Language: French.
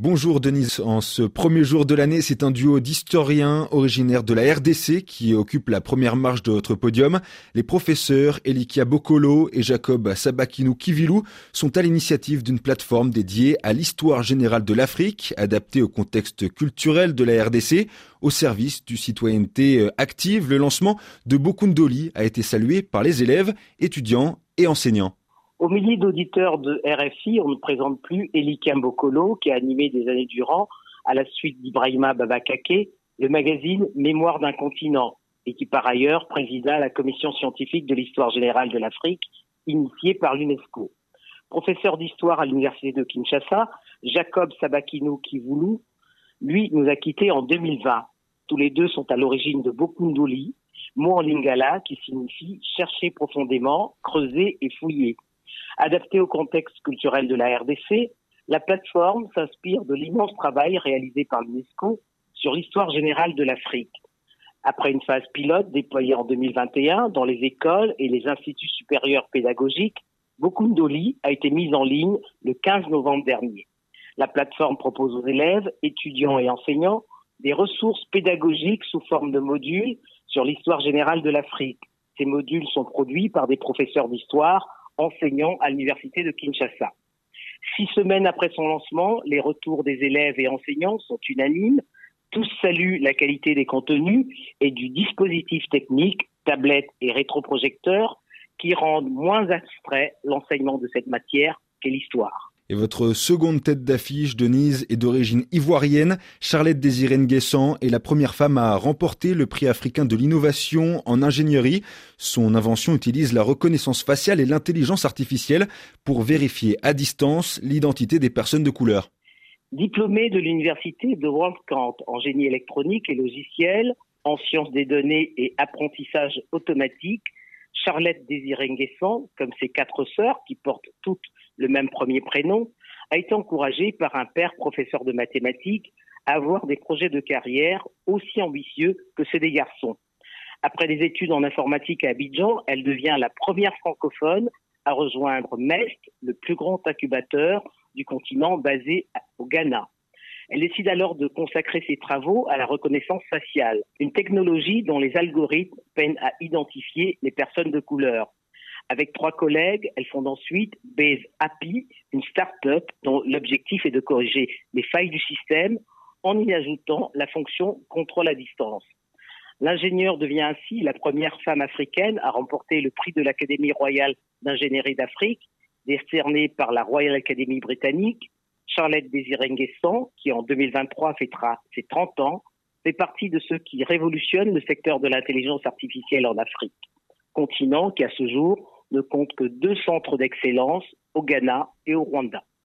Bonjour Denise, en ce premier jour de l'année, c'est un duo d'historiens originaires de la RDC qui occupe la première marche de votre podium. Les professeurs Elikia Bokolo et Jacob Sabakinou Kivilou sont à l'initiative d'une plateforme dédiée à l'histoire générale de l'Afrique, adaptée au contexte culturel de la RDC, au service du citoyenneté active. Le lancement de Bokundoli a été salué par les élèves, étudiants et enseignants. Au millier d'auditeurs de RFI, on ne présente plus Eli Bokolo, qui a animé des années durant, à la suite d'Ibrahima Babakake, le magazine Mémoire d'un continent, et qui par ailleurs présida la commission scientifique de l'histoire générale de l'Afrique, initiée par l'UNESCO. Professeur d'histoire à l'université de Kinshasa, Jacob Sabakinou Kivoulou, lui, nous a quittés en 2020. Tous les deux sont à l'origine de Bokundoli, mot en lingala qui signifie chercher profondément, creuser et fouiller. Adaptée au contexte culturel de la RDC, la plateforme s'inspire de l'immense travail réalisé par l'UNESCO sur l'histoire générale de l'Afrique. Après une phase pilote déployée en 2021 dans les écoles et les instituts supérieurs pédagogiques, Bokundoli a été mise en ligne le 15 novembre dernier. La plateforme propose aux élèves, étudiants et enseignants des ressources pédagogiques sous forme de modules sur l'histoire générale de l'Afrique. Ces modules sont produits par des professeurs d'histoire enseignant à l'université de Kinshasa. Six semaines après son lancement, les retours des élèves et enseignants sont unanimes. Tous saluent la qualité des contenus et du dispositif technique, tablettes et rétroprojecteurs, qui rendent moins abstrait l'enseignement de cette matière qu'est l'histoire. Et votre seconde tête d'affiche, Denise, est d'origine ivoirienne. Charlotte Désiré Nguessan est la première femme à remporter le prix africain de l'innovation en ingénierie. Son invention utilise la reconnaissance faciale et l'intelligence artificielle pour vérifier à distance l'identité des personnes de couleur. Diplômée de l'université de Kant en génie électronique et logiciel, en sciences des données et apprentissage automatique, Charlotte Désiré Nguessan, comme ses quatre sœurs qui portent toutes le même premier prénom, a été encouragée par un père professeur de mathématiques à avoir des projets de carrière aussi ambitieux que ceux des garçons. Après des études en informatique à Abidjan, elle devient la première francophone à rejoindre MEST, le plus grand incubateur du continent basé au Ghana. Elle décide alors de consacrer ses travaux à la reconnaissance faciale, une technologie dont les algorithmes peinent à identifier les personnes de couleur. Avec trois collègues, elles fondent ensuite Base API, une start-up dont l'objectif est de corriger les failles du système en y ajoutant la fonction contrôle à distance. L'ingénieure devient ainsi la première femme africaine à remporter le prix de l'Académie royale d'ingénierie d'Afrique, décerné par la Royal Academy britannique. Charlotte Désiré qui en 2023 fêtera ses 30 ans, fait partie de ceux qui révolutionnent le secteur de l'intelligence artificielle en Afrique, continent qui à ce jour ne compte que deux centres d'excellence au Ghana et au Rwanda.